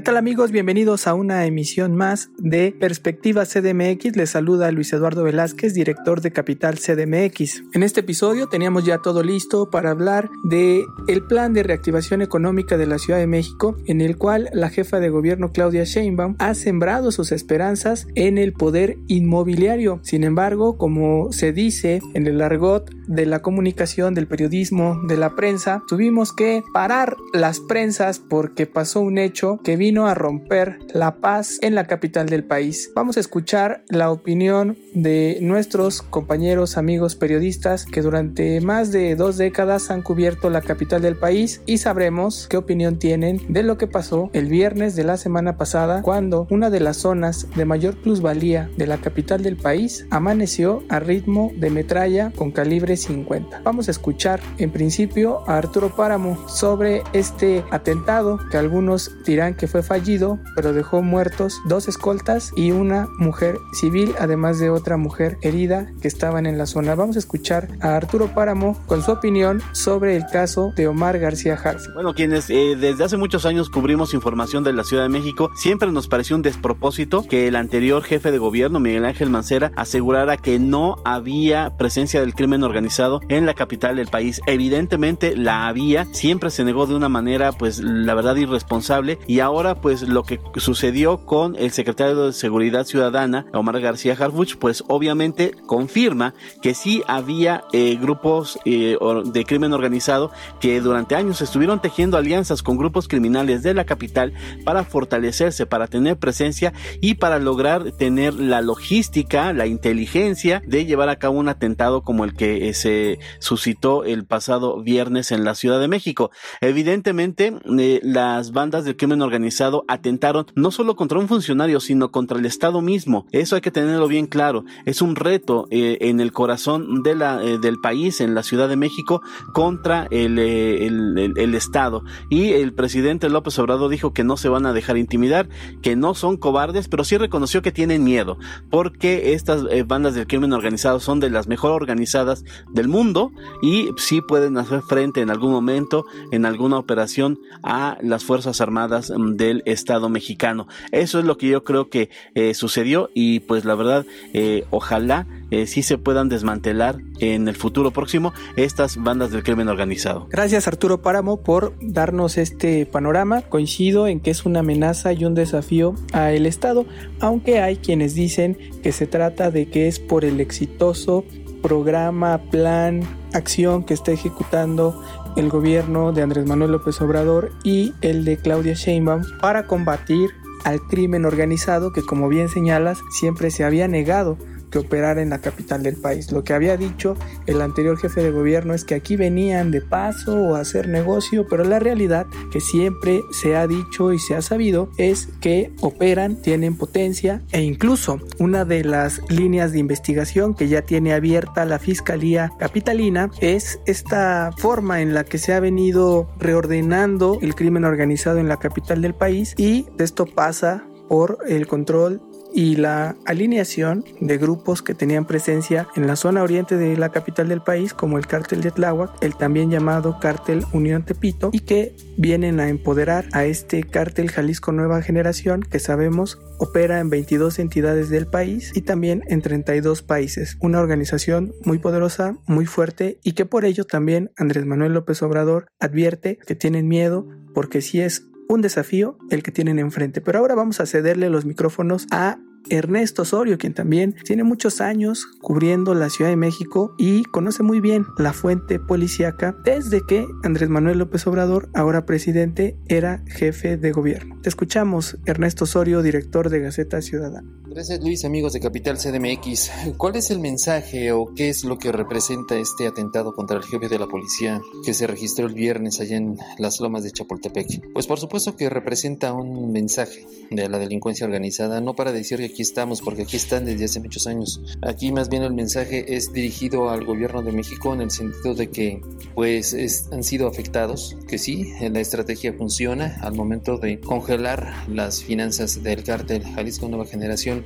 ¿Qué tal amigos? Bienvenidos a una emisión más de Perspectiva CDMX. Les saluda Luis Eduardo Velázquez, director de Capital CDMX. En este episodio teníamos ya todo listo para hablar de el plan de reactivación económica de la Ciudad de México, en el cual la jefa de gobierno Claudia Sheinbaum ha sembrado sus esperanzas en el poder inmobiliario. Sin embargo, como se dice en el argot de la comunicación, del periodismo, de la prensa, tuvimos que parar las prensas porque pasó un hecho que vino a romper la paz en la capital del país. Vamos a escuchar la opinión de nuestros compañeros, amigos periodistas que durante más de dos décadas han cubierto la capital del país y sabremos qué opinión tienen de lo que pasó el viernes de la semana pasada cuando una de las zonas de mayor plusvalía de la capital del país amaneció a ritmo de metralla con calibre 50. Vamos a escuchar en principio a Arturo Páramo sobre este atentado que algunos dirán que fue fallido, pero dejó muertos dos escoltas y una mujer civil, además de otra mujer herida que estaban en la zona. Vamos a escuchar a Arturo Páramo con su opinión sobre el caso de Omar García Harf. Bueno, quienes eh, desde hace muchos años cubrimos información de la Ciudad de México, siempre nos pareció un despropósito que el anterior jefe de gobierno, Miguel Ángel Mancera, asegurara que no había presencia del crimen organizado en la capital del país. Evidentemente la había, siempre se negó de una manera, pues la verdad, irresponsable y ahora pues lo que sucedió con el secretario de Seguridad Ciudadana, Omar García Harfuch, pues obviamente confirma que sí había eh, grupos eh, de crimen organizado que durante años estuvieron tejiendo alianzas con grupos criminales de la capital para fortalecerse, para tener presencia y para lograr tener la logística, la inteligencia de llevar a cabo un atentado como el que eh, se suscitó el pasado viernes en la Ciudad de México. Evidentemente, las bandas del crimen organizado atentaron no solo contra un funcionario, sino contra el Estado mismo. Eso hay que tenerlo bien claro. Es un reto eh, en el corazón de la, eh, del país, en la Ciudad de México, contra el, eh, el, el, Estado. Y el presidente López Obrador dijo que no se van a dejar intimidar, que no son cobardes, pero sí reconoció que tienen miedo, porque estas bandas del crimen organizado son de las mejor organizadas del mundo y sí pueden hacer frente en algún momento, en alguna operación, a las Fuerzas Armadas mm, del Estado mexicano. Eso es lo que yo creo que eh, sucedió y pues la verdad, eh, ojalá eh, sí se puedan desmantelar en el futuro próximo estas bandas del crimen organizado. Gracias Arturo Páramo por darnos este panorama. Coincido en que es una amenaza y un desafío al Estado, aunque hay quienes dicen que se trata de que es por el exitoso programa, plan, acción que está ejecutando el gobierno de Andrés Manuel López Obrador y el de Claudia Sheinbaum para combatir al crimen organizado que como bien señalas siempre se había negado que operar en la capital del país. Lo que había dicho el anterior jefe de gobierno es que aquí venían de paso o a hacer negocio, pero la realidad que siempre se ha dicho y se ha sabido es que operan, tienen potencia e incluso una de las líneas de investigación que ya tiene abierta la Fiscalía Capitalina es esta forma en la que se ha venido reordenando el crimen organizado en la capital del país y esto pasa por el control y la alineación de grupos que tenían presencia en la zona oriente de la capital del país, como el cártel de Tláhuac, el también llamado cártel Unión Tepito, y que vienen a empoderar a este cártel Jalisco Nueva Generación, que sabemos opera en 22 entidades del país y también en 32 países. Una organización muy poderosa, muy fuerte y que por ello también Andrés Manuel López Obrador advierte que tienen miedo porque si es un desafío el que tienen enfrente. Pero ahora vamos a cederle los micrófonos a Ernesto Osorio, quien también tiene muchos años cubriendo la Ciudad de México y conoce muy bien la fuente policíaca desde que Andrés Manuel López Obrador, ahora presidente, era jefe de gobierno. Te escuchamos, Ernesto Osorio, director de Gaceta Ciudadana. Gracias Luis, amigos de Capital CDMX. ¿Cuál es el mensaje o qué es lo que representa este atentado contra el jefe de la policía que se registró el viernes allá en las lomas de Chapultepec? Pues por supuesto que representa un mensaje de la delincuencia organizada, no para decir que aquí estamos, porque aquí están desde hace muchos años. Aquí más bien el mensaje es dirigido al gobierno de México en el sentido de que pues han sido afectados, que sí, la estrategia funciona al momento de congelar las finanzas del cártel Jalisco Nueva Generación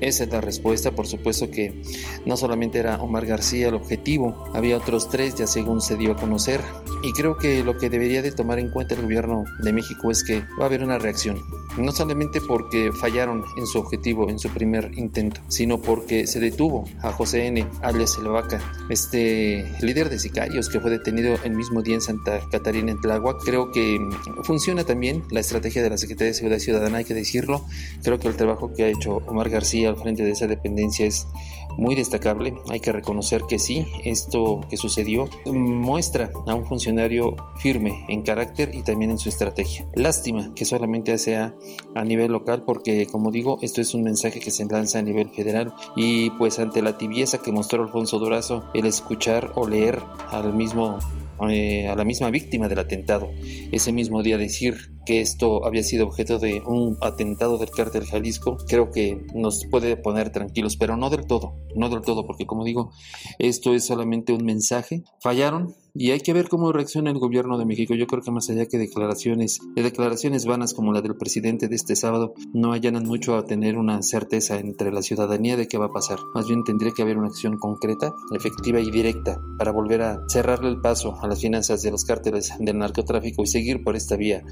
esa es la respuesta. Por supuesto que no solamente era Omar García el objetivo, había otros tres ya según se dio a conocer. Y creo que lo que debería de tomar en cuenta el gobierno de México es que va a haber una reacción no solamente porque fallaron en su objetivo, en su primer intento, sino porque se detuvo a José N., alias El este líder de sicarios que fue detenido el mismo día en Santa Catarina, en Tláhuac. Creo que funciona también la estrategia de la Secretaría de Seguridad Ciudadana, hay que decirlo. Creo que el trabajo que ha hecho Omar García al frente de esa dependencia es muy destacable. Hay que reconocer que sí, esto que sucedió muestra a un funcionario firme en carácter y también en su estrategia. Lástima que solamente sea a nivel local porque, como digo, esto es un mensaje que se lanza a nivel federal y pues ante la tibieza que mostró Alfonso Durazo, el escuchar o leer al mismo eh, a la misma víctima del atentado. Ese mismo día decir que esto había sido objeto de un atentado del cártel Jalisco, creo que nos puede poner tranquilos, pero no del todo, no del todo, porque como digo, esto es solamente un mensaje. Fallaron, y hay que ver cómo reacciona el gobierno de México. Yo creo que más allá que declaraciones, de declaraciones vanas como la del presidente de este sábado, no allanan mucho a tener una certeza entre la ciudadanía de qué va a pasar. Más bien tendría que haber una acción concreta, efectiva y directa para volver a cerrarle el paso a las finanzas de los cárteles del narcotráfico y seguir por esta vía,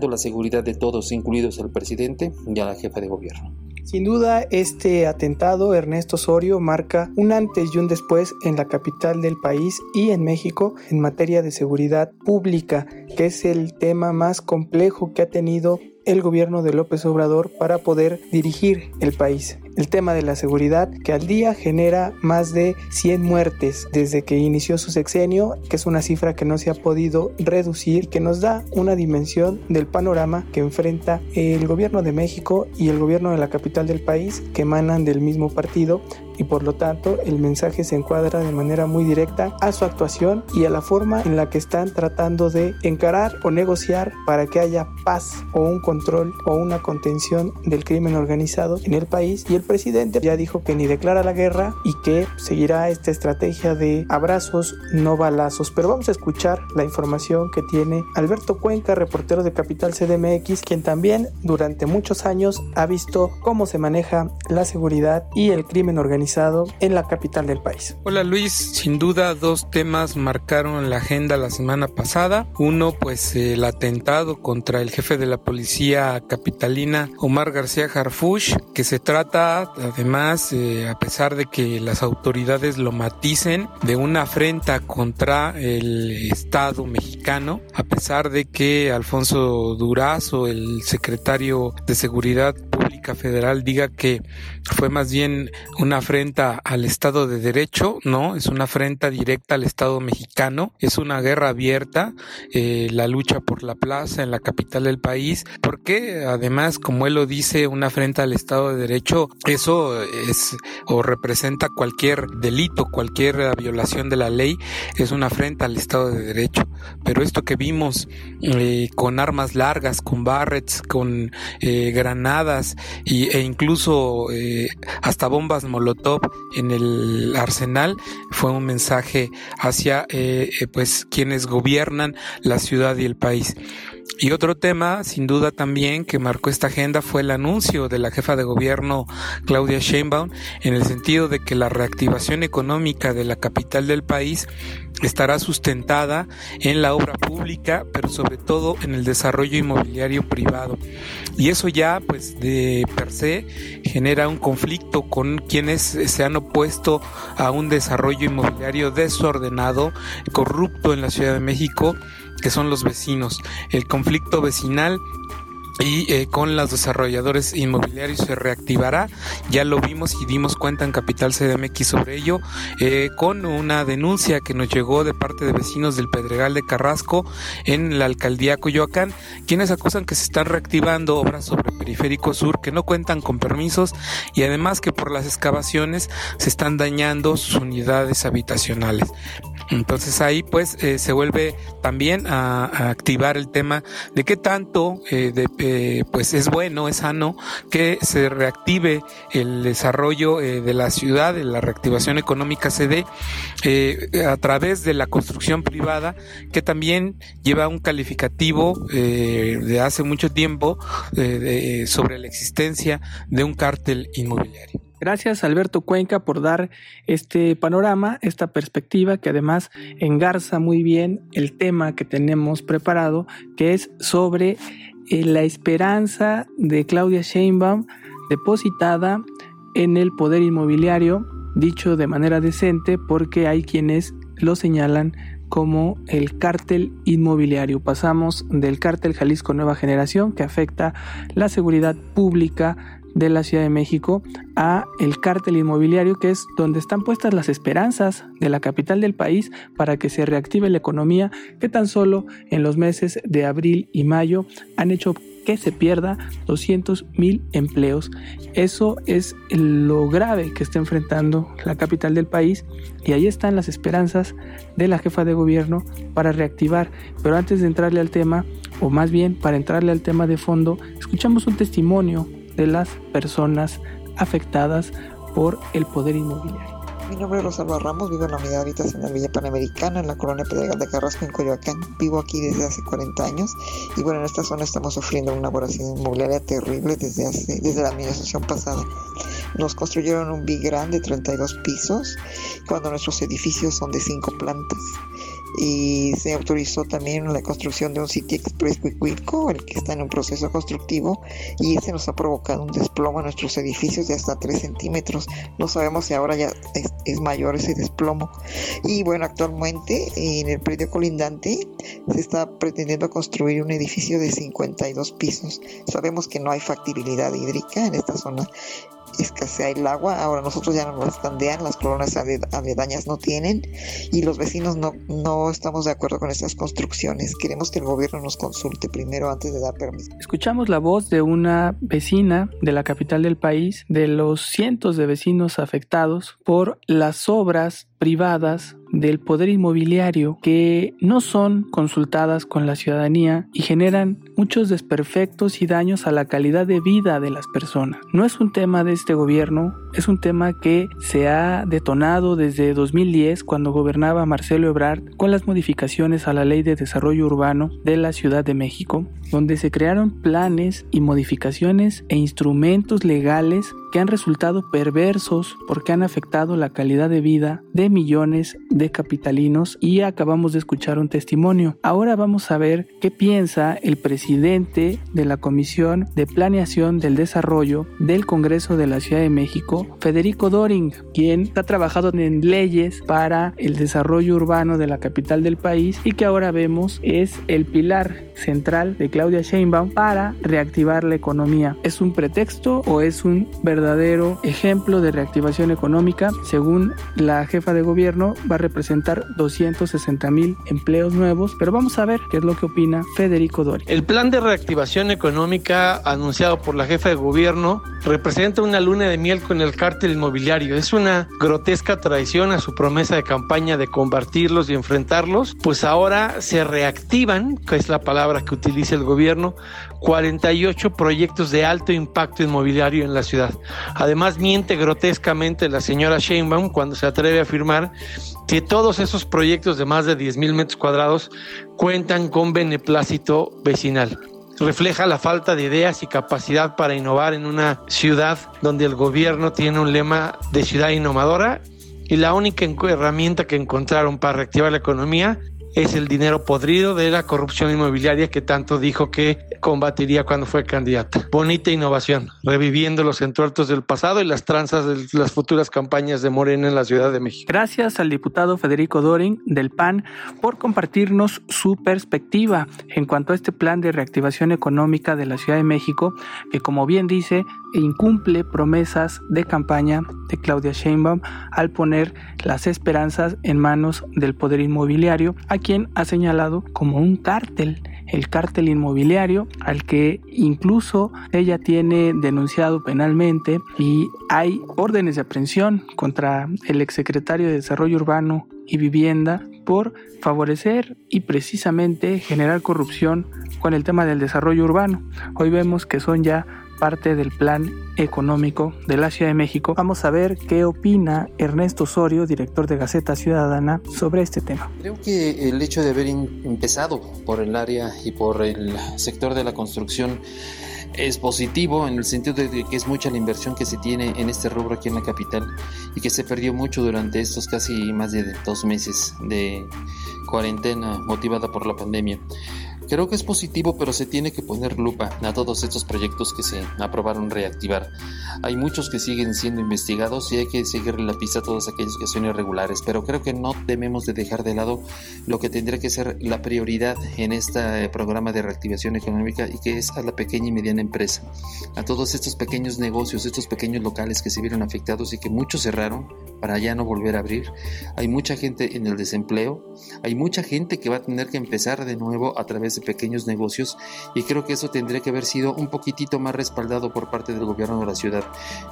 la seguridad de todos, incluidos el presidente y a la jefa de gobierno. Sin duda, este atentado, Ernesto Osorio, marca un antes y un después en la capital del país y en México en materia de seguridad pública, que es el tema más complejo que ha tenido el gobierno de López Obrador para poder dirigir el país. El tema de la seguridad que al día genera más de 100 muertes desde que inició su sexenio, que es una cifra que no se ha podido reducir, que nos da una dimensión del panorama que enfrenta el gobierno de México y el gobierno de la capital del país, que emanan del mismo partido y por lo tanto el mensaje se encuadra de manera muy directa a su actuación y a la forma en la que están tratando de encarar o negociar para que haya paz o un control o una contención del crimen organizado en el país y el presidente ya dijo que ni declara la guerra y que seguirá esta estrategia de abrazos, no balazos. Pero vamos a escuchar la información que tiene Alberto Cuenca, reportero de Capital CDMX, quien también durante muchos años ha visto cómo se maneja la seguridad y el crimen organizado en la capital del país. Hola Luis, sin duda dos temas marcaron la agenda la semana pasada. Uno, pues el atentado contra el jefe de la policía capitalina, Omar García Harfush, que se trata además, eh, a pesar de que las autoridades lo maticen, de una afrenta contra el Estado mexicano, a pesar de que Alfonso Durazo, el secretario de Seguridad Pública Federal, diga que fue más bien una afrenta al Estado de Derecho, no, es una afrenta directa al Estado mexicano, es una guerra abierta, eh, la lucha por la plaza en la capital del país, porque además, como él lo dice, una afrenta al Estado de Derecho eso es o representa cualquier delito, cualquier violación de la ley, es una afrenta al Estado de Derecho. Pero esto que vimos eh, con armas largas, con barrets, con eh, granadas y, e incluso eh, hasta bombas molotov en el arsenal fue un mensaje hacia pues quienes gobiernan la ciudad y el país. Y otro tema, sin duda también, que marcó esta agenda fue el anuncio de la jefa de gobierno Claudia Sheinbaum en el sentido de que la reactivación económica de la capital del país estará sustentada en la obra pública, pero sobre todo en el desarrollo inmobiliario privado. Y eso ya, pues, de per se genera un conflicto con quienes se han opuesto a un desarrollo inmobiliario desordenado, corrupto en la Ciudad de México que son los vecinos. El conflicto vecinal y eh, con los desarrolladores inmobiliarios se reactivará. Ya lo vimos y dimos cuenta en Capital CDMX sobre ello, eh, con una denuncia que nos llegó de parte de vecinos del Pedregal de Carrasco en la alcaldía Coyoacán, quienes acusan que se están reactivando obras sobre Periférico Sur que no cuentan con permisos y además que por las excavaciones se están dañando sus unidades habitacionales. Entonces ahí pues eh, se vuelve también a, activar el tema de qué tanto de eh, pues es bueno, es sano que se reactive el desarrollo eh, de la ciudad, la reactivación económica se dé eh, a través de la construcción privada que también lleva un calificativo de hace mucho tiempo sobre la existencia de un cártel inmobiliario. Gracias Alberto Cuenca por dar este panorama, esta perspectiva que además engarza muy bien el tema que tenemos preparado, que es sobre eh, la esperanza de Claudia Sheinbaum depositada en el poder inmobiliario, dicho de manera decente porque hay quienes lo señalan como el cártel inmobiliario. Pasamos del cártel Jalisco Nueva Generación que afecta la seguridad pública de la Ciudad de México a el cártel inmobiliario que es donde están puestas las esperanzas de la capital del país para que se reactive la economía que tan solo en los meses de abril y mayo han hecho que se pierda 200 mil empleos. Eso es lo grave que está enfrentando la capital del país y ahí están las esperanzas de la jefa de gobierno para reactivar. Pero antes de entrarle al tema, o más bien para entrarle al tema de fondo, escuchamos un testimonio de las personas afectadas por el poder inmobiliario. Mi nombre es Rosalba Ramos, vivo en la unidad de Villa Panamericana, en la colonia Pedregal de Carrasco, en Coyoacán. Vivo aquí desde hace 40 años y bueno, en esta zona estamos sufriendo una voracidad inmobiliaria terrible desde, hace, desde la administración pasada. Nos construyeron un big grande de 32 pisos, cuando nuestros edificios son de 5 plantas y se autorizó también la construcción de un City Express Cuicuilco, el que está en un proceso constructivo, y ese nos ha provocado un desplomo en nuestros edificios de hasta 3 centímetros. No sabemos si ahora ya es, mayor ese desplomo. Y bueno, actualmente en el predio colindante se está pretendiendo construir un edificio de 52 pisos. Sabemos que no hay factibilidad hídrica en esta zona escasea el agua. Ahora nosotros ya no nos estandean, las colonias aledañas no tienen y los vecinos no, no estamos de acuerdo con estas construcciones. Queremos que el gobierno nos consulte primero antes de dar permiso. Escuchamos la voz de una vecina de la capital del país, de los cientos de vecinos afectados por las obras privadas del poder inmobiliario que no son consultadas con la ciudadanía y generan muchos desperfectos y daños a la calidad de vida de las personas. No es un tema de este gobierno, es un tema que se ha detonado desde 2010 cuando gobernaba Marcelo Ebrard con las modificaciones a la Ley de Desarrollo Urbano de la Ciudad de México, donde se crearon planes y modificaciones e instrumentos legales que han resultado perversos porque han afectado la calidad de vida de millones de capitalinos y acabamos de escuchar un testimonio. Ahora vamos a ver qué piensa el presidente de la Comisión de Planeación del Desarrollo del Congreso de la Ciudad de México, Federico Doring, quien ha trabajado en leyes para el desarrollo urbano de la capital del país y que ahora vemos es el pilar central de Claudia Sheinbaum para reactivar la economía. ¿Es un pretexto o es un verdadero ejemplo de reactivación económica? Según la jefa de gobierno, va a representar 260 mil empleos nuevos, pero vamos a ver qué es lo que opina Federico Dori. El plan de reactivación económica anunciado por la jefa de gobierno representa una luna de miel con el cártel inmobiliario. Es una grotesca traición a su promesa de campaña de combatirlos y enfrentarlos, pues ahora se reactivan, que es la palabra que utiliza el gobierno, 48 proyectos de alto impacto inmobiliario en la ciudad. Además, miente grotescamente la señora Sheinbaum cuando se atreve a afirmar que todos esos proyectos de más de 10 mil metros cuadrados cuentan con beneplácito vecinal. Refleja la falta de ideas y capacidad para innovar en una ciudad donde el gobierno tiene un lema de ciudad innovadora y la única herramienta que encontraron para reactivar la economía es el dinero podrido de la corrupción inmobiliaria que tanto dijo que combatiría cuando fue candidata. Bonita innovación, reviviendo los entuertos del pasado y las tranzas de las futuras campañas de Morena en la Ciudad de México. Gracias al diputado Federico Doring del PAN por compartirnos su perspectiva en cuanto a este plan de reactivación económica de la Ciudad de México, que como bien dice, incumple promesas de campaña de Claudia Sheinbaum al poner las esperanzas en manos del poder inmobiliario, a quien ha señalado como un cártel el cártel inmobiliario, al que incluso ella tiene denunciado penalmente y hay órdenes de aprehensión contra el exsecretario de Desarrollo Urbano y Vivienda por favorecer y precisamente generar corrupción con el tema del desarrollo urbano. Hoy vemos que son ya parte del plan económico de la Ciudad de México. Vamos a ver qué opina Ernesto Osorio, director de Gaceta Ciudadana, sobre este tema. Creo que el hecho de haber empezado por el área y por el sector de la construcción es positivo en el sentido de que es mucha la inversión que se tiene en este rubro aquí en la capital y que se perdió mucho durante estos casi más de dos meses de cuarentena motivada por la pandemia. Creo que es positivo, pero se tiene que poner lupa a todos estos proyectos que se aprobaron reactivar. Hay muchos que siguen siendo investigados y hay que seguirle la pista a todos aquellos que son irregulares, pero creo que no debemos de dejar de lado lo que tendría que ser la prioridad en este programa de reactivación económica y que es a la pequeña y mediana empresa, a todos estos pequeños negocios, estos pequeños locales que se vieron afectados y que muchos cerraron para ya no volver a abrir. Hay mucha gente en el desempleo, hay mucha gente que va a tener que empezar de nuevo a través de pequeños negocios y creo que eso tendría que haber sido un poquitito más respaldado por parte del gobierno de la ciudad.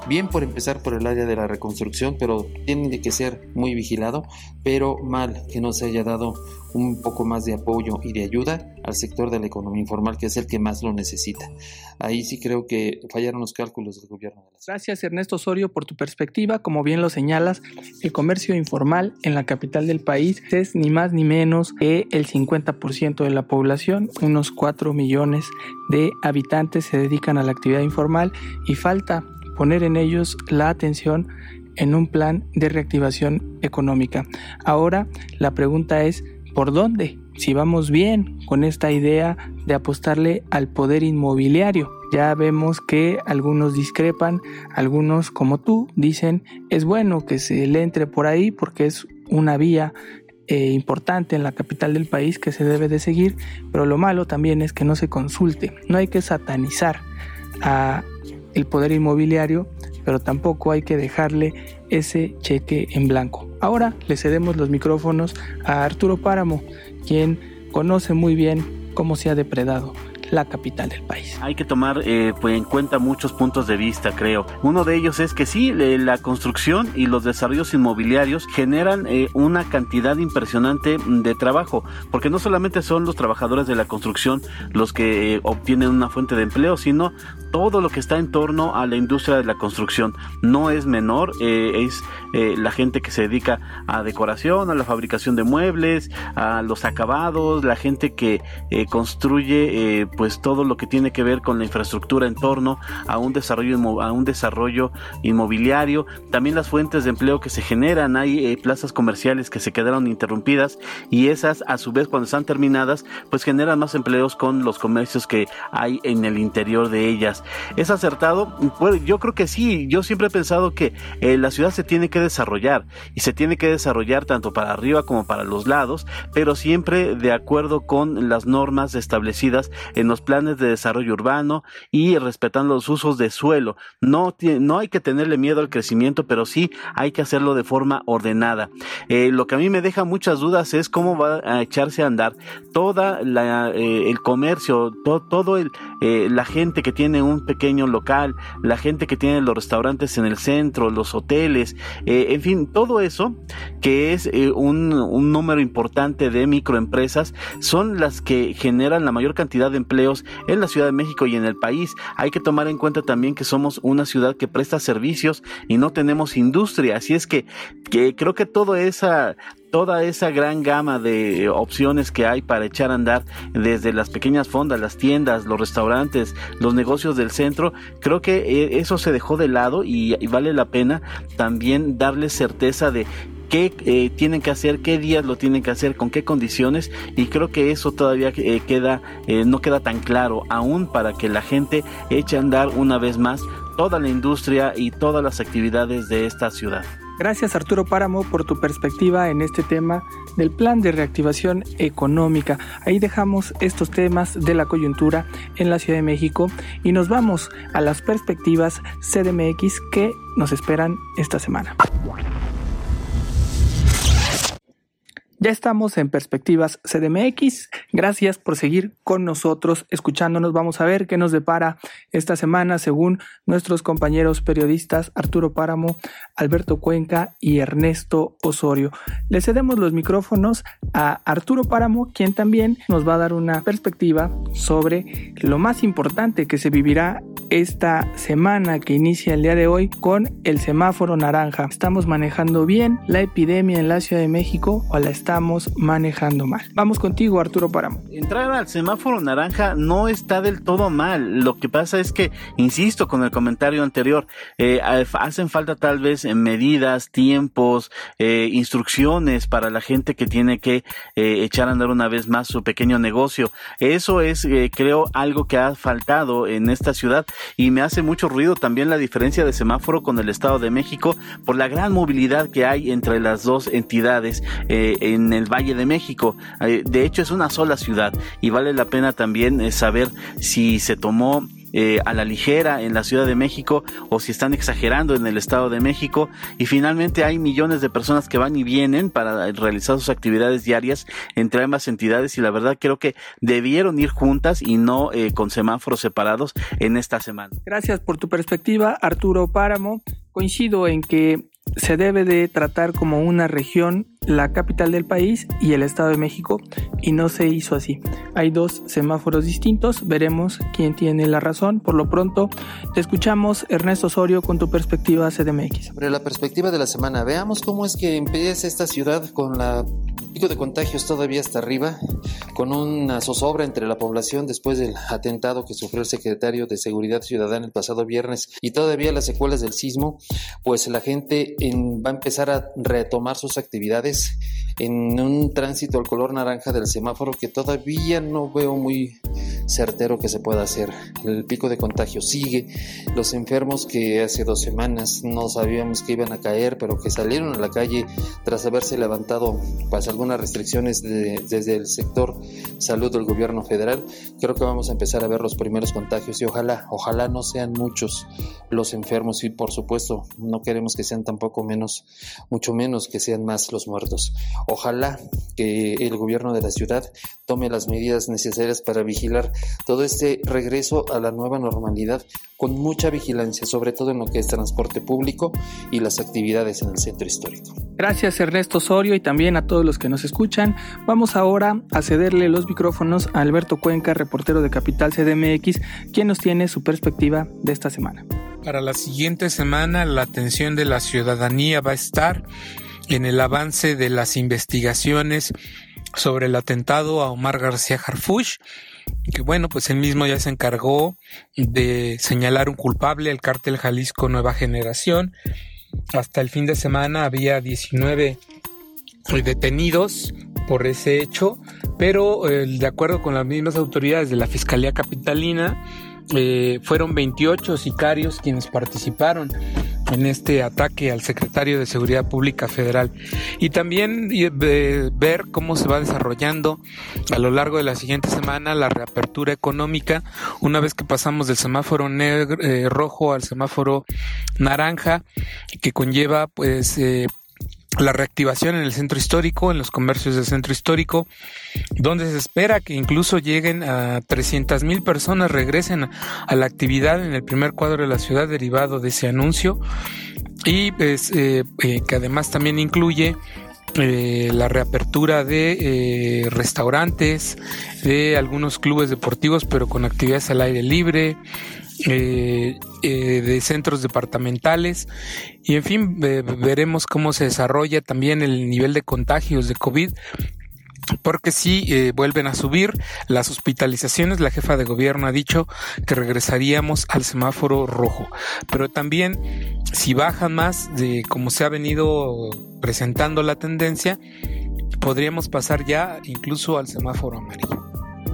Bien por empezar por el área de la reconstrucción, pero tiene que ser muy vigilado, pero mal que no se haya dado un poco más de apoyo y de ayuda al sector de la economía informal, que es el que más lo necesita. Ahí sí creo que fallaron los cálculos del gobierno. De la Gracias Ernesto Osorio por tu perspectiva. Como bien lo señalas, el comercio informal en la capital del país es ni más ni menos que el 50% de la población, unos 4 millones de habitantes se dedican a la actividad informal y falta poner en ellos la atención en un plan de reactivación económica. Ahora la pregunta es, ¿por dónde? Si vamos bien con esta idea de apostarle al poder inmobiliario. Ya vemos que algunos discrepan, algunos como tú dicen es bueno que se le entre por ahí porque es una vía eh, importante en la capital del país que se debe de seguir, pero lo malo también es que no se consulte. No hay que satanizar a el poder inmobiliario, pero tampoco hay que dejarle ese cheque en blanco. Ahora le cedemos los micrófonos a Arturo Páramo, quien conoce muy bien cómo se ha depredado la capital del país. Hay que tomar eh, pues, en cuenta muchos puntos de vista, creo. Uno de ellos es que sí, la construcción y los desarrollos inmobiliarios generan eh, una cantidad impresionante de trabajo, porque no solamente son los trabajadores de la construcción los que eh, obtienen una fuente de empleo, sino todo lo que está en torno a la industria de la construcción. No es menor, es la gente que se dedica a decoración, a la fabricación de muebles, a los acabados, la gente que construye pues todo lo que tiene que ver con la infraestructura en torno a un desarrollo a un desarrollo inmobiliario, también las fuentes de empleo que se generan, hay eh, plazas comerciales que se quedaron interrumpidas y esas a su vez cuando están terminadas pues generan más empleos con los comercios que hay en el interior de ellas. ¿Es acertado? Pues yo creo que sí, yo siempre he pensado que eh, la ciudad se tiene que desarrollar y se tiene que desarrollar tanto para arriba como para los lados, pero siempre de acuerdo con las normas establecidas en los planes de desarrollo urbano y respetando los usos de suelo. No, no hay que tenerle miedo al crecimiento, pero sí hay que hacerlo de forma ordenada. Eh, lo que a mí me deja muchas dudas es cómo va a echarse a andar toda eh, el comercio, todo el, la gente que tiene un pequeño local, la gente que tiene los restaurantes en el centro, los hoteles, en fin, todo eso que es un, un número importante de microempresas son las que generan la mayor cantidad de empleo en la Ciudad de México y en el país. Hay que tomar en cuenta también que somos una ciudad que presta servicios y no tenemos industria. Así es que, que creo que toda esa toda esa gran gama de opciones que hay para echar a andar desde las pequeñas fondas, las tiendas, los restaurantes, los negocios del centro, creo que eh, eso se dejó de lado y, vale la pena también darle certeza de qué eh, tienen que hacer, qué días lo tienen que hacer, con qué condiciones y creo que eso todavía eh, queda, eh, no queda tan claro aún para que la gente eche a andar una vez más toda la industria y todas las actividades de esta ciudad. Gracias Arturo Páramo por tu perspectiva en este tema del plan de reactivación económica. Ahí dejamos estos temas de la coyuntura en la Ciudad de México y nos vamos a las perspectivas CDMX que nos esperan esta semana. Ya estamos en Perspectivas CDMX. Gracias por seguir con nosotros, escuchándonos. Vamos a ver qué nos depara esta semana según nuestros compañeros periodistas Arturo Páramo, Alberto Cuenca y Ernesto Osorio. Le cedemos los micrófonos a Arturo Páramo, quien también nos va a dar una perspectiva sobre lo más importante que se vivirá esta semana que inicia el día de hoy con el semáforo naranja. ¿Estamos manejando bien la epidemia en la Ciudad de México o la estamos manejando mal? Vamos contigo, Arturo Páramo. Entrar al semáforo naranja no está del todo mal. Lo que pasa es que, insisto con el comentario anterior, eh, hacen falta tal vez medidas, tiempos, eh, instrucciones para la gente que tiene que eh, echar a andar una vez más su pequeño negocio. Eso es, creo, algo que ha faltado en esta ciudad y me hace mucho ruido también la diferencia de semáforo con el Estado de México por la gran movilidad que hay entre las dos entidades en el Valle de México. de hecho, es una sola ciudad y vale la pena también saber si se tomó eh, a la ligera en la Ciudad de México o si están exagerando en el Estado de México y finalmente hay millones de personas que van y vienen para realizar sus actividades diarias entre ambas entidades y la verdad creo que debieron ir juntas y no eh, con semáforos separados en esta semana. Gracias por tu perspectiva Arturo Páramo. Coincido en que se debe de tratar como una región la capital del país y el Estado de México y no se hizo así. Hay dos semáforos distintos, veremos quién tiene la razón. Por lo pronto, te escuchamos Ernesto Osorio con tu perspectiva CDMX. Sobre la perspectiva de la semana, veamos cómo es que empieza esta ciudad con la pico de contagios todavía hasta arriba, con una zozobra entre la población después del atentado que sufrió el secretario de Seguridad Ciudadana el pasado viernes y todavía las secuelas del sismo, pues la gente va a empezar a retomar sus actividades is en un tránsito al color naranja del semáforo que todavía no veo muy certero que se pueda hacer. El pico de contagio sigue. Los enfermos que hace dos semanas no sabíamos que iban a caer, pero que salieron a la calle tras haberse levantado pues, algunas restricciones desde el sector salud del gobierno federal, creo que vamos a empezar a ver los primeros contagios y ojalá, ojalá no sean muchos los enfermos y por supuesto no queremos que sean tampoco menos, mucho menos que sean más los muertos. Ojalá que el gobierno de la ciudad tome las medidas necesarias para vigilar todo este regreso a la nueva normalidad con mucha vigilancia, sobre todo en lo que es transporte público y las actividades en el centro histórico. Gracias Ernesto Osorio y también a todos los que nos escuchan. Vamos ahora a cederle los micrófonos a Alberto Cuenca, reportero de Capital CDMX, quien nos tiene su perspectiva de esta semana. Para la siguiente semana la atención de la ciudadanía va a estar en el avance de las investigaciones sobre el atentado a Omar García Harfuch, que bueno, pues él mismo ya se encargó de señalar un culpable, el cártel Jalisco Nueva Generación. Hasta el fin de semana había 19 detenidos por ese hecho, pero eh, de acuerdo con las mismas autoridades de la Fiscalía Capitalina, eh, fueron 28 sicarios quienes participaron en este ataque al secretario de Seguridad Pública Federal. Y también eh, ver cómo se va desarrollando a lo largo de la siguiente semana la reapertura económica una vez que pasamos del semáforo negro, eh, rojo al semáforo naranja que conlleva pues la reactivación en el centro histórico, en los comercios del centro histórico, donde se espera que incluso lleguen a 300 mil personas, regresen a la actividad en el primer cuadro de la ciudad derivado de ese anuncio. Y pues, eh, eh, que además también incluye eh, la reapertura de restaurantes, de algunos clubes deportivos, pero con actividades al aire libre, eh, eh, de centros departamentales. Y en fin veremos cómo se desarrolla también el nivel de contagios de COVID porque si eh, vuelven a subir las hospitalizaciones, la jefa de gobierno ha dicho que regresaríamos al semáforo rojo, pero también si bajan más de como se ha venido presentando la tendencia, podríamos pasar ya incluso al semáforo amarillo.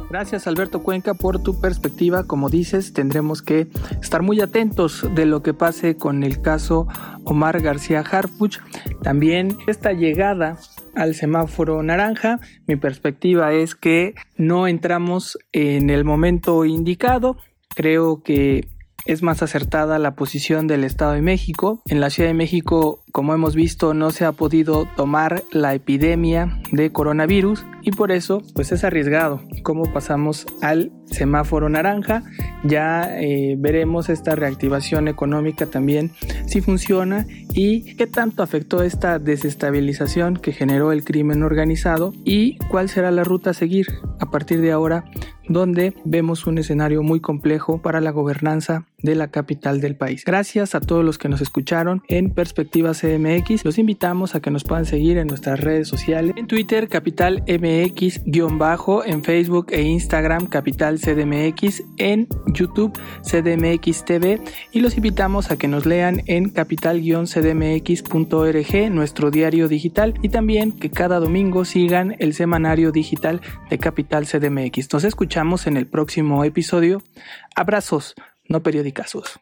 Gracias Alberto Cuenca por tu perspectiva. Como dices, tendremos que estar muy atentos de lo que pase con el caso Omar García Harfuch. También esta llegada al semáforo naranja, mi perspectiva es que no entramos en el momento indicado. Creo que es más acertada la posición del Estado de México. En la Ciudad de México, como hemos visto, no se ha podido tomar la epidemia de coronavirus y por eso pues es arriesgado cómo pasamos al semáforo naranja. Ya eh, veremos esta reactivación económica también si funciona y qué tanto afectó esta desestabilización que generó el crimen organizado y cuál será la ruta a seguir a partir de ahora donde vemos un escenario muy complejo para la gobernanza de la capital del país. Gracias a todos los que nos escucharon en Perspectiva CMX. Los invitamos a que nos puedan seguir en nuestras redes sociales. En Twitter, Capital MX-bajo, en Facebook e Instagram, Capital CDMX, en YouTube, CDMX TV. Y los invitamos a que nos lean en capital-cdmx.org, nuestro diario digital, y también que cada domingo sigan el semanario digital de Capital CDMX. Nos escuchamos en el próximo episodio. Abrazos no periódicos.